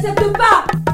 C'est tout pas!